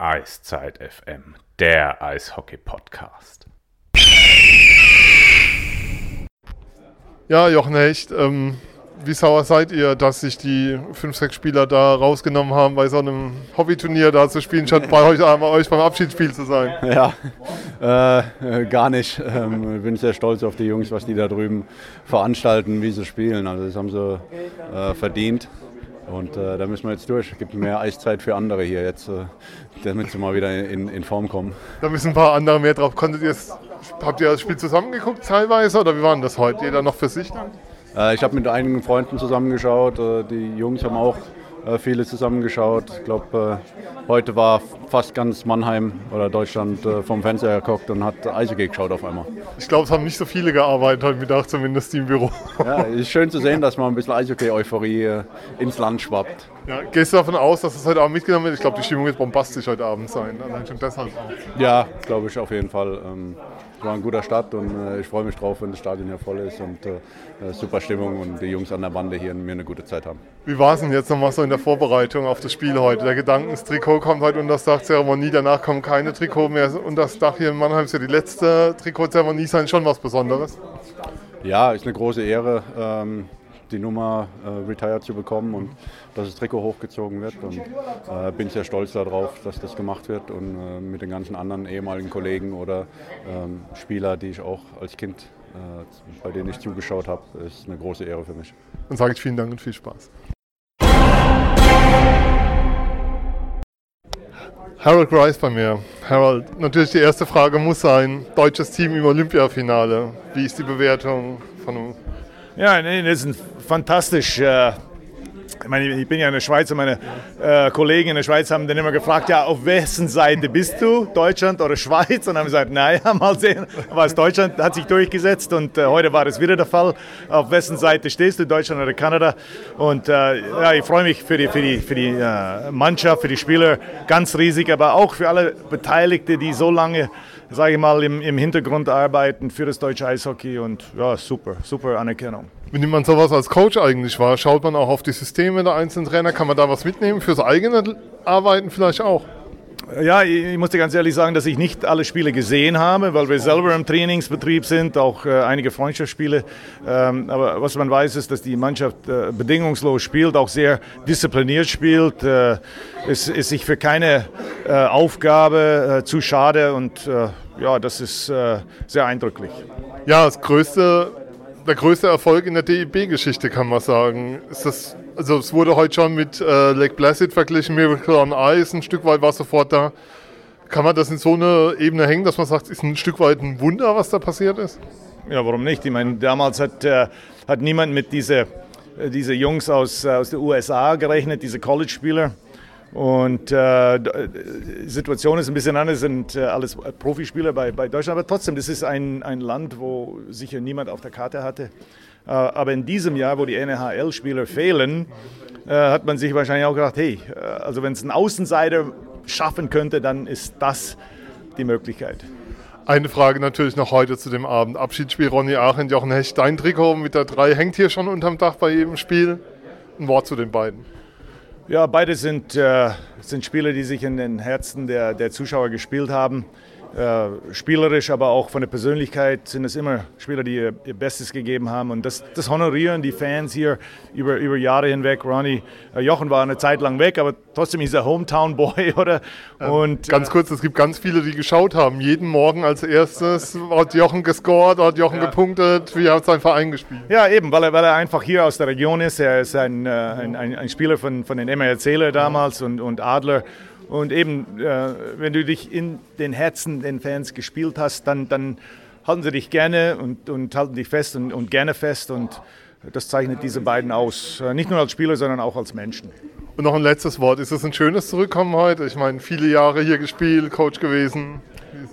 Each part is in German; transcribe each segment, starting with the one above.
Eiszeit FM, der Eishockey-Podcast. Ja, Jochen Hecht, ähm, wie sauer seid ihr, dass sich die fünf, sechs Spieler da rausgenommen haben, bei so einem Hobbyturnier da zu spielen, statt bei euch, einmal euch beim Abschiedsspiel zu sein? Ja, äh, gar nicht. Ähm, bin sehr stolz auf die Jungs, was die da drüben veranstalten, wie sie spielen. Also das haben sie äh, verdient. Und äh, da müssen wir jetzt durch. Es gibt mehr Eiszeit für andere hier jetzt, äh, damit sie mal wieder in, in Form kommen. Da müssen ein paar andere mehr drauf. Konntet ihr habt ihr das Spiel zusammengeguckt teilweise oder wie war denn das heute? Jeder noch für sich dann? Äh, ich habe mit einigen Freunden zusammengeschaut. Äh, die Jungs haben auch äh, viele zusammengeschaut. Ich glaube, heute war fast ganz Mannheim oder Deutschland vom Fernseher geguckt und hat Eishockey geschaut auf einmal. Ich glaube, es haben nicht so viele gearbeitet heute Mittag, zumindest im Büro. Ja, es ist schön zu sehen, dass mal ein bisschen Eishockey-Euphorie ins Land schwappt. Ja, gehst du davon aus, dass es heute Abend mitgenommen wird? Ich glaube, die Stimmung wird bombastisch heute Abend sein. Allein schon deshalb auch. Ja, glaube ich auf jeden Fall. Ähm, es war ein guter Start und äh, ich freue mich drauf, wenn das Stadion hier voll ist und äh, äh, super Stimmung und die Jungs an der Bande hier mir eine gute Zeit haben. Wie war es denn jetzt nochmal so in der Vorbereitung auf das Spiel heute? Der Gedanke, das Trikot kommt heute unter das Dach Zeremonie, danach kommen keine Trikot mehr unter das Dach hier in Mannheim. Ist ja die letzte Trikotzeremonie sein, schon was Besonderes. Ja, ist eine große Ehre. Ähm, die Nummer äh, retired zu bekommen und dass das Trikot hochgezogen wird. Und äh, bin sehr stolz darauf, dass das gemacht wird und äh, mit den ganzen anderen ehemaligen Kollegen oder ähm, Spieler, die ich auch als Kind äh, bei denen ich zugeschaut habe, ist eine große Ehre für mich. Dann sage ich vielen Dank und viel Spaß. Harold Grice bei mir. Harold, natürlich die erste Frage muss sein: deutsches Team im Olympiafinale. Wie ist die Bewertung von ja, nee, das ist fantastisch. Äh, ich, meine, ich bin ja in der Schweiz und meine äh, Kollegen in der Schweiz haben dann immer gefragt, ja, auf wessen Seite bist du, Deutschland oder Schweiz? Und haben gesagt, naja, mal sehen. Es Deutschland hat sich durchgesetzt und äh, heute war das wieder der Fall. Auf wessen Seite stehst du, Deutschland oder Kanada? Und äh, ja, ich freue mich für die, für die, für die äh, Mannschaft, für die Spieler ganz riesig, aber auch für alle Beteiligten, die so lange sage ich mal, im, im Hintergrund arbeiten für das deutsche Eishockey und ja, super, super Anerkennung. Wie nimmt man sowas als Coach eigentlich wahr? Schaut man auch auf die Systeme der einzelnen Trainer? Kann man da was mitnehmen fürs eigene Arbeiten vielleicht auch? Ja, ich muss dir ganz ehrlich sagen, dass ich nicht alle Spiele gesehen habe, weil wir selber im Trainingsbetrieb sind, auch äh, einige Freundschaftsspiele. Ähm, aber was man weiß, ist, dass die Mannschaft äh, bedingungslos spielt, auch sehr diszipliniert spielt. Äh, es ist sich für keine Aufgabe zu schade und ja, das ist sehr eindrücklich. Ja, das größte der größte Erfolg in der DEB-Geschichte, kann man sagen. Das, also es wurde heute schon mit äh, Lake Placid verglichen, Miracle on Ice, ein Stück weit war sofort da. Kann man das in so eine Ebene hängen, dass man sagt, ist ein Stück weit ein Wunder, was da passiert ist? Ja, warum nicht? Ich meine, damals hat, äh, hat niemand mit diesen äh, diese Jungs aus, äh, aus den USA gerechnet, diese College-Spieler. Und äh, die Situation ist ein bisschen anders, sind äh, alles Profispieler bei, bei Deutschland, aber trotzdem, das ist ein, ein Land, wo sicher niemand auf der Karte hatte. Äh, aber in diesem Jahr, wo die NHL-Spieler fehlen, äh, hat man sich wahrscheinlich auch gedacht, hey, äh, also wenn es ein Außenseiter schaffen könnte, dann ist das die Möglichkeit. Eine Frage natürlich noch heute zu dem Abend. Abschiedsspiel Ronny Aachen, Jochen Hecht, dein Trikot mit der 3 hängt hier schon unterm Dach bei jedem Spiel. Ein Wort zu den beiden. Ja, beide sind, äh, sind Spieler, die sich in den Herzen der, der Zuschauer gespielt haben. Äh, spielerisch, aber auch von der Persönlichkeit sind es immer Spieler, die ihr, ihr, Bestes gegeben haben. Und das, das honorieren die Fans hier über, über Jahre hinweg. Ronny äh, Jochen war eine Zeit lang weg, aber trotzdem ist er Hometown-Boy, oder? Und, ganz äh, kurz, es gibt ganz viele, die geschaut haben. Jeden Morgen als erstes hat Jochen gescored, hat Jochen ja. gepunktet. Wie hat sein Verein gespielt? Ja, eben, weil er, weil er einfach hier aus der Region ist. Er ist ein, äh, ein, ein, Spieler von, von den MRC damals und, und Adler. Und eben, äh, wenn du dich in den Herzen den Fans gespielt hast, dann, dann halten sie dich gerne und, und halten dich fest und, und gerne fest. Und das zeichnet diese beiden aus. Äh, nicht nur als Spieler, sondern auch als Menschen. Und noch ein letztes Wort. Ist es ein schönes Zurückkommen heute? Ich meine, viele Jahre hier gespielt, Coach gewesen.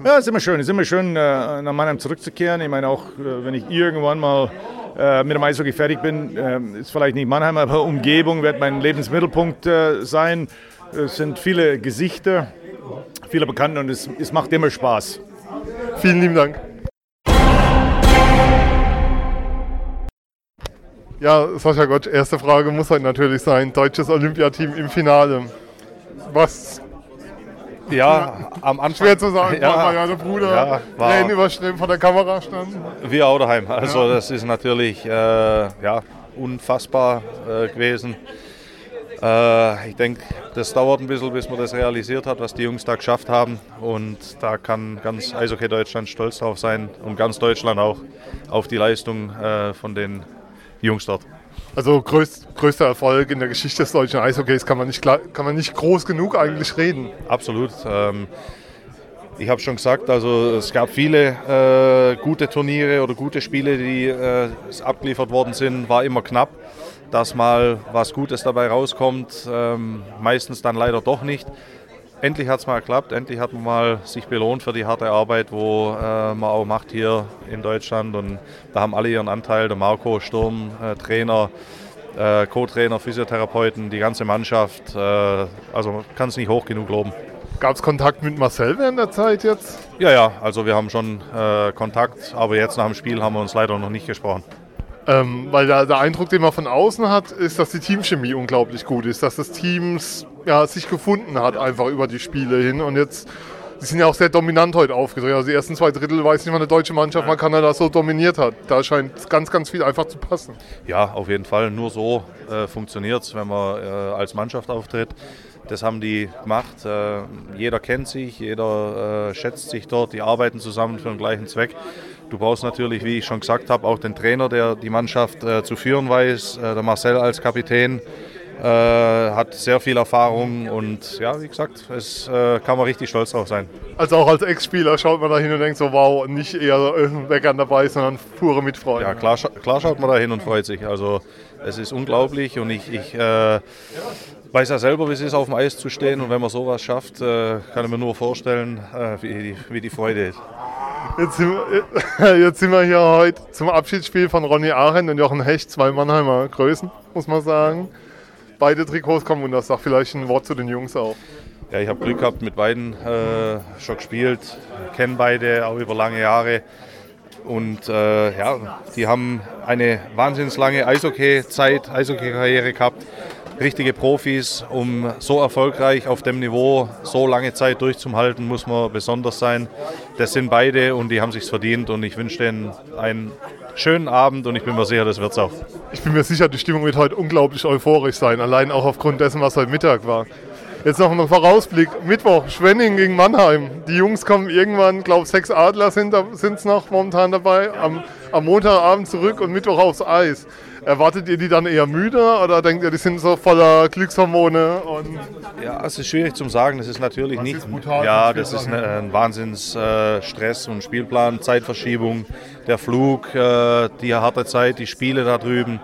Ja, es ist immer schön. Es ist immer schön, äh, nach Mannheim zurückzukehren. Ich meine, auch äh, wenn ich irgendwann mal mit dem Eishockey fertig bin, ist vielleicht nicht Mannheim, aber Umgebung wird mein Lebensmittelpunkt sein. Es sind viele Gesichter, viele Bekannte und es, es macht immer Spaß. Vielen lieben Dank. Ja, Sascha Gott, erste Frage muss halt natürlich sein: deutsches Olympiateam im Finale. Was Ja, am Anfang. Schwer zu sagen, ja, weil ja der Bruder ja, war- Tränen überströmt vor der Kamera stand. Wir auch daheim. Also das ist natürlich äh, ja, unfassbar äh, gewesen. Äh, ich denke, das dauert ein bisschen, bis man das realisiert hat, was die Jungs da geschafft haben. Und da kann ganz Eishockey Deutschland stolz drauf sein und ganz Deutschland auch auf die Leistung äh, von den Jungs dort. Also größt, größter Erfolg in der Geschichte des deutschen Eishockeys kann man nicht, klar- kann man nicht groß genug eigentlich reden. Absolut. Ähm, ich habe schon gesagt, also es gab viele äh, gute Turniere oder gute Spiele, die äh, abgeliefert worden sind, war immer knapp. Dass mal was Gutes dabei rauskommt, ähm, meistens dann leider doch nicht. Endlich hat es mal geklappt, endlich hat man mal sich belohnt für die harte Arbeit, wo äh, man auch macht hier in Deutschland. Und da haben alle ihren Anteil, der Marco, Sturm, äh, Trainer, äh, Co-Trainer, Physiotherapeuten, die ganze Mannschaft. Äh, also man kann es nicht hoch genug loben. Gab es Kontakt mit Marcel während der Zeit jetzt? Ja, ja, also wir haben schon äh, Kontakt, aber jetzt nach dem Spiel haben wir uns leider noch nicht gesprochen. Ähm, weil der, der Eindruck, den man von außen hat, ist, dass die Teamchemie unglaublich gut ist, dass das Teams ja, sich gefunden hat einfach über die Spiele hin und jetzt, sie sind ja auch sehr dominant heute aufgetreten. Also die ersten zwei Drittel weiß nicht, wann eine deutsche Mannschaft mal Kanada so dominiert hat. Da scheint ganz, ganz viel einfach zu passen. Ja, auf jeden Fall. Nur so äh, funktioniert es, wenn man äh, als Mannschaft auftritt. Das haben die gemacht. Äh, jeder kennt sich, jeder äh, schätzt sich dort, die arbeiten zusammen für den gleichen Zweck. Du brauchst natürlich, wie ich schon gesagt habe, auch den Trainer, der die Mannschaft äh, zu führen weiß. Äh, der Marcel als Kapitän äh, hat sehr viel Erfahrung und ja, wie gesagt, es äh, kann man richtig stolz drauf sein. Also auch als Ex-Spieler schaut man da hin und denkt so, wow, nicht eher Weckern dabei, sondern pure Mitfreude. Ja, klar, scha- klar schaut man da hin und freut sich. Also es ist unglaublich und ich, ich äh, weiß ja selber, wie es ist, auf dem Eis zu stehen und wenn man sowas schafft, äh, kann ich mir nur vorstellen, wie, wie die Freude ist. Jetzt sind, wir, jetzt sind wir hier heute zum Abschiedsspiel von Ronny Arendt und Jochen Hecht, zwei Mannheimer Größen, muss man sagen. Beide Trikots kommen und das sagt vielleicht ein Wort zu den Jungs auch. Ja, ich habe Glück gehabt, mit beiden äh, schon gespielt, kenne beide auch über lange Jahre. Und äh, ja, die haben eine wahnsinnig lange Eishockey-Zeit, Eishockey-Karriere gehabt. Richtige Profis, um so erfolgreich auf dem Niveau so lange Zeit durchzuhalten, muss man besonders sein. Das sind beide und die haben sich's verdient und ich wünsche denen einen schönen Abend und ich bin mir sicher, das wird's auch. Ich bin mir sicher, die Stimmung wird heute unglaublich euphorisch sein, allein auch aufgrund dessen, was heute Mittag war. Jetzt noch ein Vorausblick. Mittwoch, Schwenning gegen Mannheim. Die Jungs kommen irgendwann, glaube sechs Adler sind es noch momentan dabei, am, am Montagabend zurück und Mittwoch aufs Eis. Erwartet ihr die dann eher müde oder denkt ihr, die sind so voller Glückshormone? Ja, es ist schwierig zu sagen. Das ist natürlich nicht. ist brutal, ja, das das ist ein, ein Wahnsinns äh, Stress und Spielplan, Zeitverschiebung, der Flug, äh, die harte Zeit, die Spiele da drüben.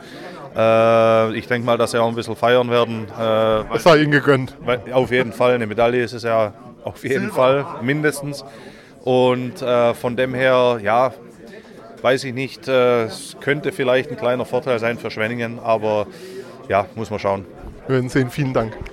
Äh, ich denke mal, dass sie auch ein bisschen feiern werden. Äh, es sei ihnen gegönnt. weil, auf jeden Fall eine Medaille ist es ja auf jeden Fall mindestens. Und äh, von dem her, ja, weiß ich nicht. Äh, es könnte vielleicht ein kleiner Vorteil sein für Schwenningen, aber ja, muss man schauen. Wir werden sehen. Vielen Dank.